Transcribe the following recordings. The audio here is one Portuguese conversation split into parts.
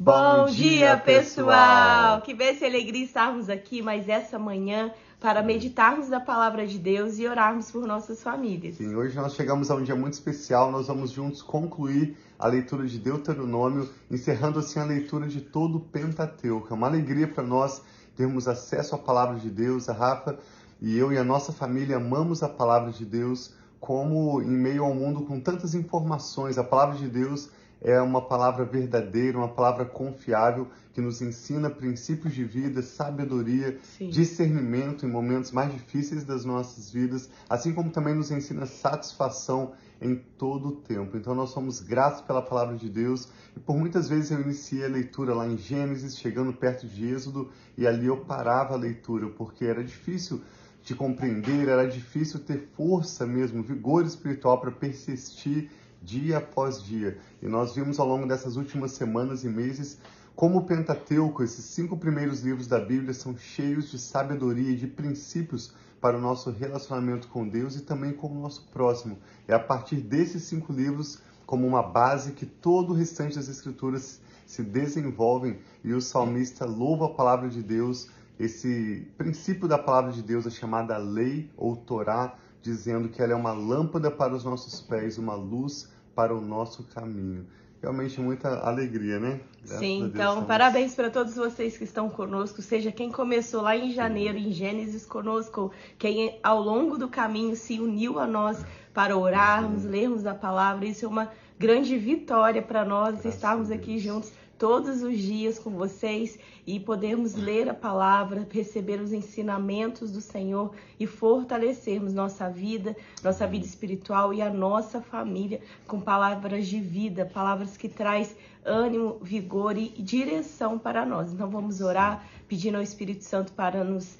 Bom dia, pessoal! Que bênção e alegria estarmos aqui mais essa manhã para meditarmos na palavra de Deus e orarmos por nossas famílias. Sim, hoje nós chegamos a um dia muito especial. Nós vamos juntos concluir a leitura de Deuteronômio, encerrando assim a leitura de todo o Pentateuco. É uma alegria para nós termos acesso à palavra de Deus. A Rafa e eu e a nossa família amamos a palavra de Deus, como em meio ao mundo com tantas informações, a palavra de Deus é uma palavra verdadeira, uma palavra confiável que nos ensina princípios de vida, sabedoria, Sim. discernimento em momentos mais difíceis das nossas vidas, assim como também nos ensina satisfação em todo o tempo. Então nós somos gratos pela palavra de Deus e por muitas vezes eu iniciei a leitura lá em Gênesis, chegando perto de Êxodo, e ali eu parava a leitura porque era difícil de compreender, era difícil ter força mesmo, vigor espiritual para persistir dia após dia. E nós vimos ao longo dessas últimas semanas e meses como o Pentateuco, esses cinco primeiros livros da Bíblia, são cheios de sabedoria e de princípios para o nosso relacionamento com Deus e também com o nosso próximo. É a partir desses cinco livros, como uma base, que todo o restante das Escrituras se desenvolvem e o salmista louva a palavra de Deus. Esse princípio da palavra de Deus é chamada lei ou Torá, dizendo que ela é uma lâmpada para os nossos pés, uma luz para o nosso caminho. Realmente muita alegria, né? Graças Sim, então parabéns para todos vocês que estão conosco, seja quem começou lá em janeiro, em Gênesis conosco, quem ao longo do caminho se uniu a nós para orarmos, Sim. lermos a palavra. Isso é uma grande vitória para nós Graças estarmos aqui juntos todos os dias com vocês e podermos ler a palavra, receber os ensinamentos do Senhor e fortalecermos nossa vida, nossa vida espiritual e a nossa família com palavras de vida, palavras que traz ânimo, vigor e direção para nós. Então vamos orar, pedindo ao Espírito Santo para nos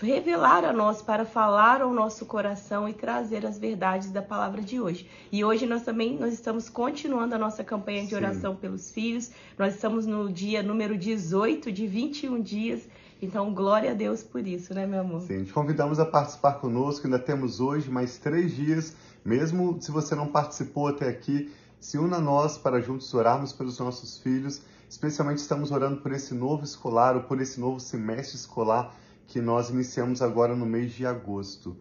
revelar a nós, para falar ao nosso coração e trazer as verdades da palavra de hoje. E hoje nós também nós estamos continuando a nossa campanha de oração Sim. pelos filhos. Nós estamos no dia número 18 de 21 dias. Então, glória a Deus por isso, né, meu amor? Sim, te convidamos a participar conosco. Ainda temos hoje mais três dias. Mesmo se você não participou até aqui, se una a nós para juntos orarmos pelos nossos filhos. Especialmente estamos orando por esse novo escolar, ou por esse novo semestre escolar que nós iniciamos agora no mês de agosto.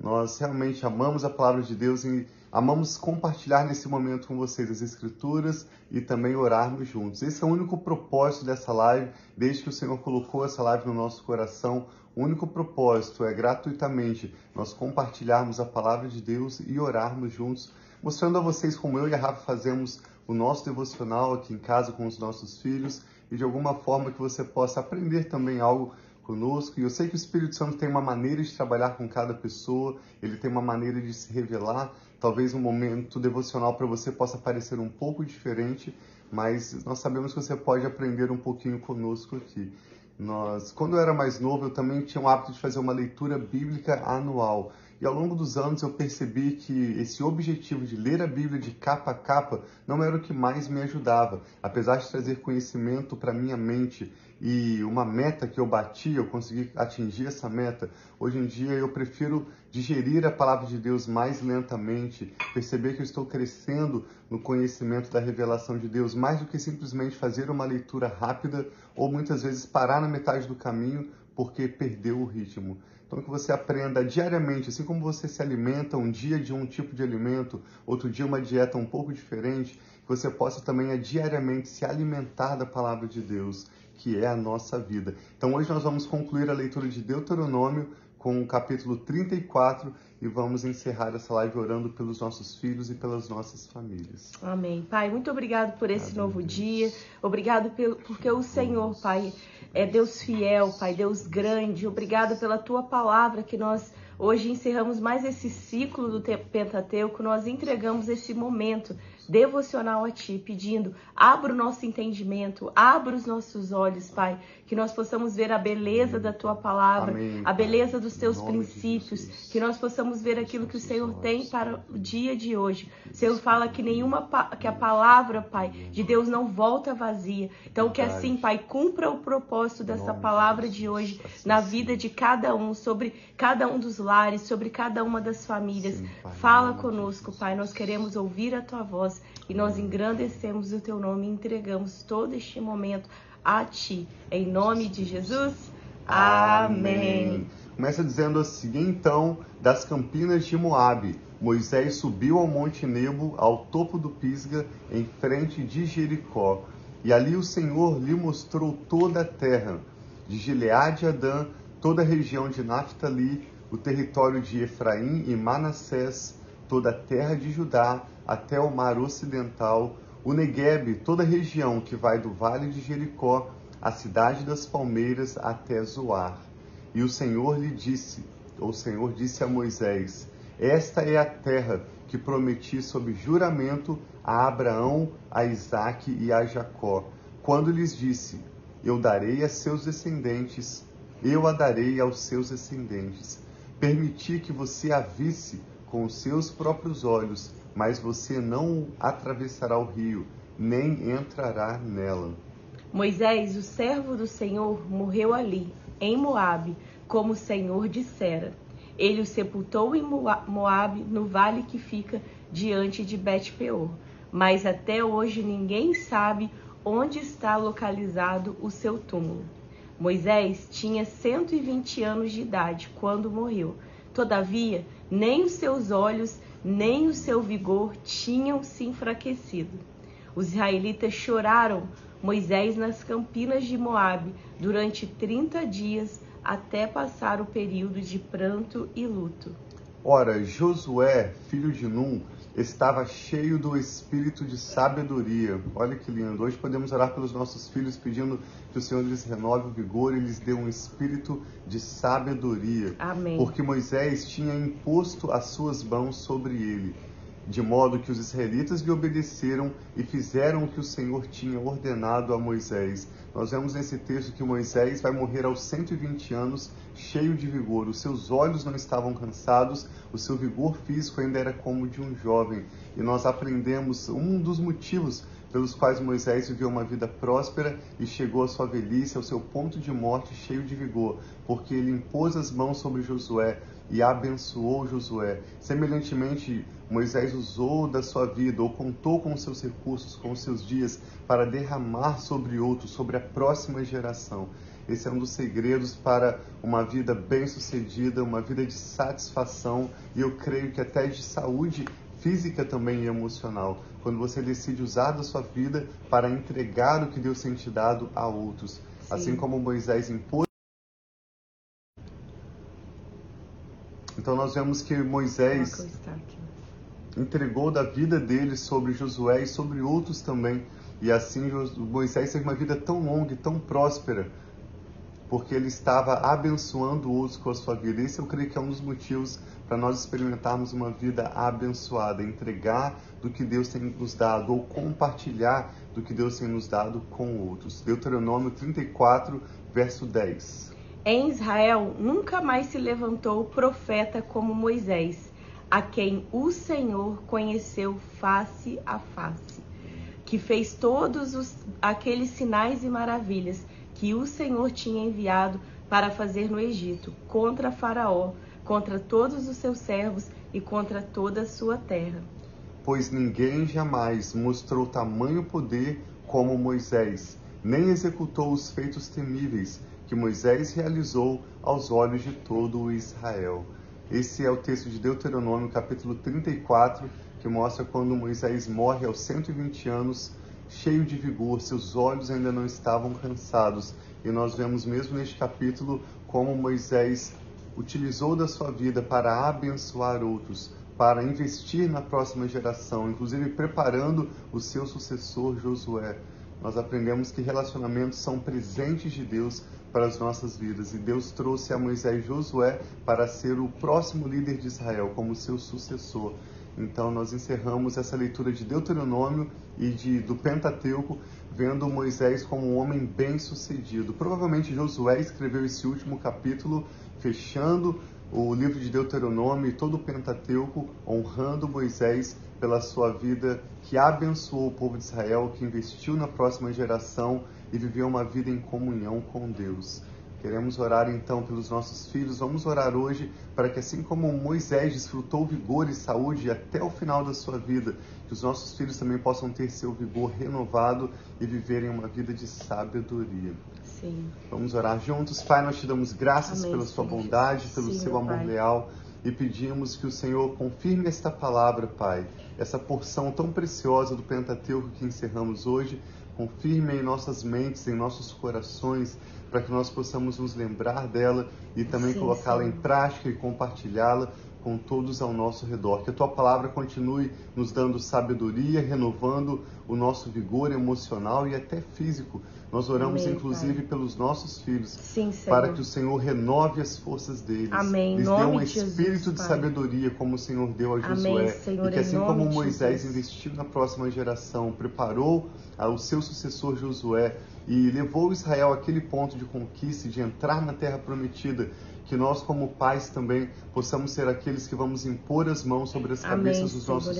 Nós realmente amamos a palavra de Deus e amamos compartilhar nesse momento com vocês as Escrituras e também orarmos juntos. Esse é o único propósito dessa live, desde que o Senhor colocou essa live no nosso coração. O único propósito é gratuitamente nós compartilharmos a palavra de Deus e orarmos juntos, mostrando a vocês como eu e a Rafa fazemos o nosso devocional aqui em casa com os nossos filhos e de alguma forma que você possa aprender também algo conosco. E eu sei que o Espírito Santo tem uma maneira de trabalhar com cada pessoa, ele tem uma maneira de se revelar. Talvez um momento devocional para você possa parecer um pouco diferente, mas nós sabemos que você pode aprender um pouquinho conosco aqui. Nós, quando eu era mais novo, eu também tinha o hábito de fazer uma leitura bíblica anual. E ao longo dos anos eu percebi que esse objetivo de ler a Bíblia de capa a capa não era o que mais me ajudava. Apesar de trazer conhecimento para minha mente e uma meta que eu bati, eu consegui atingir essa meta. Hoje em dia eu prefiro digerir a palavra de Deus mais lentamente, perceber que eu estou crescendo no conhecimento da revelação de Deus, mais do que simplesmente fazer uma leitura rápida ou muitas vezes parar na metade do caminho porque perdeu o ritmo. Então que você aprenda diariamente, assim como você se alimenta um dia de um tipo de alimento, outro dia uma dieta um pouco diferente, que você possa também diariamente se alimentar da palavra de Deus que é a nossa vida. Então hoje nós vamos concluir a leitura de Deuteronômio com o capítulo 34 e vamos encerrar essa live orando pelos nossos filhos e pelas nossas famílias. Amém. Pai, muito obrigado por esse Amém. novo dia. Obrigado pelo, porque o Senhor, Pai, é Deus fiel, Pai, Deus grande. Obrigado pela tua palavra que nós hoje encerramos mais esse ciclo do Pentateuco, nós entregamos esse momento devocional a Ti, pedindo: abra o nosso entendimento, abra os nossos olhos, Pai, que nós possamos ver a beleza da Tua palavra, Amém, a beleza dos Teus princípios, que nós possamos ver aquilo que o Senhor tem para o dia de hoje. O Senhor fala que nenhuma que a palavra, Pai, de Deus não volta vazia. Então que assim, Pai, cumpra o propósito dessa palavua de hoje na vida de cada um, sobre cada um dos lares, sobre cada uma das famílias. Fala conosco. Pai. Nós queremos ouvir a tua voz e nós engrandecemos o teu nome e entregamos todo este momento a ti. Em nome de Jesus. Amém. Começa dizendo assim: então, das campinas de Moabe, Moisés subiu ao Monte Nebo, ao topo do Pisga, em frente de Jericó. E ali o Senhor lhe mostrou toda a terra, de Gileade a Adã, toda a região de Naphtali, o território de Efraim e Manassés, toda a terra de Judá, até o mar ocidental, o Negueb, toda a região que vai do vale de Jericó, a cidade das palmeiras até Zoar. E o Senhor lhe disse, ou o Senhor disse a Moisés: Esta é a terra que prometi sob juramento a Abraão, a Isaque e a Jacó, quando lhes disse: Eu darei a seus descendentes, eu a darei aos seus descendentes. Permiti que você a visse com os seus próprios olhos, mas você não atravessará o rio, nem entrará nela. Moisés, o servo do Senhor, morreu ali, em Moabe, como o Senhor dissera. Ele o sepultou em Moa- Moabe, no vale que fica diante de Bet-peor. Mas até hoje ninguém sabe onde está localizado o seu túmulo. Moisés tinha 120 anos de idade quando morreu. Todavia, nem os seus olhos, nem o seu vigor tinham se enfraquecido. Os israelitas choraram Moisés nas campinas de Moabe durante 30 dias até passar o período de pranto e luto. Ora, Josué, filho de Num, estava cheio do espírito de sabedoria. Olha que lindo. Hoje podemos orar pelos nossos filhos pedindo que o Senhor lhes renove o vigor e lhes dê um espírito de sabedoria. Amém. Porque Moisés tinha imposto as suas mãos sobre ele, de modo que os israelitas lhe obedeceram e fizeram o que o Senhor tinha ordenado a Moisés. Nós vemos nesse texto que Moisés vai morrer aos 120 anos, cheio de vigor. Os seus olhos não estavam cansados, o seu vigor físico ainda era como de um jovem. E nós aprendemos um dos motivos pelos quais Moisés viveu uma vida próspera e chegou à sua velhice, ao seu ponto de morte, cheio de vigor, porque ele impôs as mãos sobre Josué e abençoou Josué. Semelhantemente, Moisés usou da sua vida ou contou com os seus recursos, com os seus dias, para derramar sobre outros, sobre a próxima geração. Esse é um dos segredos para uma vida bem-sucedida, uma vida de satisfação e eu creio que até de saúde física também e emocional. Quando você decide usar da sua vida para entregar o que Deus tem te dado a outros. Assim como Moisés impôs. Então nós vemos que Moisés aqui. entregou da vida dele sobre Josué e sobre outros também. E assim Moisés teve uma vida tão longa e tão próspera, porque ele estava abençoando outros com a sua vida. Esse eu creio que é um dos motivos para nós experimentarmos uma vida abençoada, entregar do que Deus tem nos dado ou compartilhar do que Deus tem nos dado com outros. Deuteronômio 34, verso 10. Em Israel nunca mais se levantou profeta como Moisés, a quem o Senhor conheceu face a face, que fez todos os, aqueles sinais e maravilhas que o Senhor tinha enviado para fazer no Egito, contra Faraó, contra todos os seus servos e contra toda a sua terra. Pois ninguém jamais mostrou tamanho poder como Moisés, nem executou os feitos temíveis que Moisés realizou aos olhos de todo o Israel. Esse é o texto de Deuteronômio, capítulo 34, que mostra quando Moisés morre aos 120 anos, cheio de vigor, seus olhos ainda não estavam cansados. E nós vemos mesmo neste capítulo como Moisés utilizou da sua vida para abençoar outros, para investir na próxima geração, inclusive preparando o seu sucessor Josué. Nós aprendemos que relacionamentos são presentes de Deus para as nossas vidas e Deus trouxe a Moisés Josué para ser o próximo líder de Israel como seu sucessor. Então nós encerramos essa leitura de Deuteronômio e de, do Pentateuco vendo Moisés como um homem bem-sucedido. Provavelmente Josué escreveu esse último capítulo fechando o livro de Deuteronômio e todo o Pentateuco, honrando Moisés pela sua vida que abençoou o povo de Israel, que investiu na próxima geração e viveu uma vida em comunhão com Deus. Queremos orar então pelos nossos filhos. Vamos orar hoje para que, assim como Moisés desfrutou vigor e saúde até o final da sua vida, que os nossos filhos também possam ter seu vigor renovado e viverem uma vida de sabedoria. Sim. Vamos orar juntos. Pai, nós te damos graças Amém, pela sua bondade, pelo Sim, seu amor Pai. leal e pedimos que o Senhor confirme esta palavra, Pai, essa porção tão preciosa do Pentateuco que encerramos hoje, confirme em nossas mentes, em nossos corações, para que nós possamos nos lembrar dela e também colocá-la em prática e compartilhá-la com todos ao nosso redor. Que a tua palavra continue nos dando sabedoria, renovando o nosso vigor emocional e até físico. Nós oramos Amém, inclusive Pai. pelos nossos filhos, Sim, para que o Senhor renove as forças deles. Amém. Lhes dê um de Jesus, espírito de sabedoria, como o Senhor deu a Amém, Josué. Senhor, e que assim como Moisés Jesus. investiu na próxima geração, preparou o seu sucessor Josué e levou Israel àquele ponto de conquista, de entrar na terra prometida, que nós como pais também possamos ser aqueles que vamos impor as mãos sobre as Amém, cabeças dos Senhor, nossos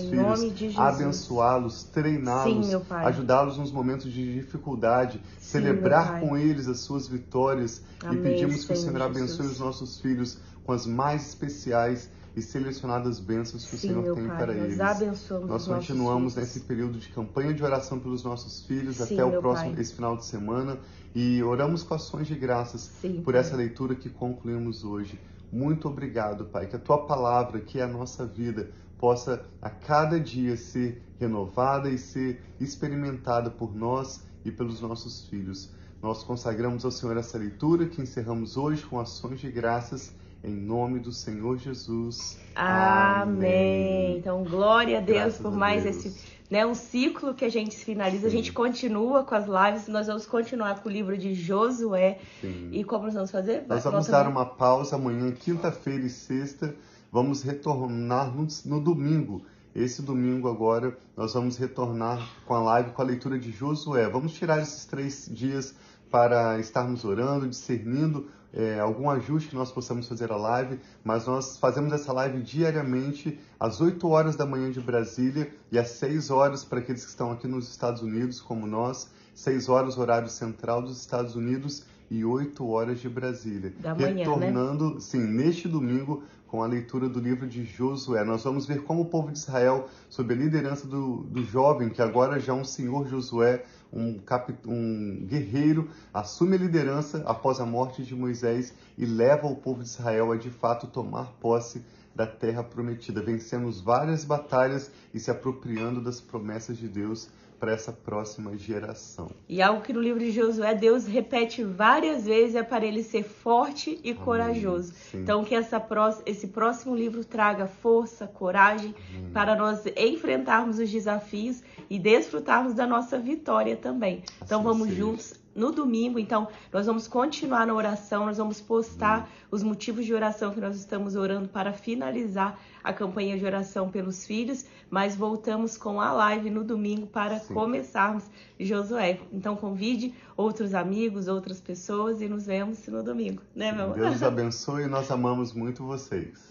filhos, abençoá-los, treiná-los, ajudá-los nos momentos de dificuldade, Sim, celebrar com eles as suas vitórias Amém, e pedimos que o Senhor Senhor abençoe Jesus. os nossos filhos com as mais especiais e selecionadas bênçãos que Sim, o Senhor tem Pai. para Nós eles. abençoamos Nós continuamos nesse período de campanha de oração pelos nossos filhos Sim, até o próximo Pai. esse final de semana e oramos com ações de graças Sim, por Pai. essa leitura que concluímos hoje. Muito obrigado, Pai, que a tua palavra, que é a nossa vida, possa a cada dia ser renovada e ser experimentada por nós e pelos nossos filhos. Nós consagramos ao Senhor essa leitura que encerramos hoje com ações de graças em nome do Senhor Jesus. Amém. Então, glória a Deus Graças por a mais Deus. esse, né, um ciclo que a gente finaliza. A Sim. gente continua com as lives, nós vamos continuar com o livro de Josué. Sim. E como nós vamos fazer? Nós vamos dar uma pausa amanhã, quinta-feira e sexta. Vamos retornar no, no domingo. Esse domingo agora nós vamos retornar com a live com a leitura de Josué. Vamos tirar esses três dias para estarmos orando, discernindo é, algum ajuste que nós possamos fazer a live, mas nós fazemos essa live diariamente às 8 horas da manhã de Brasília e às 6 horas para aqueles que estão aqui nos Estados Unidos, como nós, 6 horas horário central dos Estados Unidos e 8 horas de Brasília. Da manhã, né? Retornando, sim, neste domingo com a leitura do livro de Josué. Nós vamos ver como o povo de Israel, sob a liderança do, do jovem, que agora já é um senhor Josué, um, capi- um guerreiro, assume a liderança após a morte de Moisés e leva o povo de Israel a de fato tomar posse da terra prometida, vencendo várias batalhas e se apropriando das promessas de Deus para essa próxima geração. E algo que no livro de Josué Deus repete várias vezes é para ele ser forte e corajoso. Sim. Então que essa esse próximo livro traga força, coragem para nós enfrentarmos os desafios e desfrutarmos da nossa vitória também. Então Assim vamos seja. juntos no domingo, então nós vamos continuar na oração, nós vamos postar os motivos de oração que nós estamos orando para finalizar a campanha de oração pelos filhos, mas voltamos com a live no domingo para Sim. começarmos Josué. Então convide outros amigos, outras pessoas e nos vemos no domingo, né, meu amor? Deus abençoe e nós amamos muito vocês.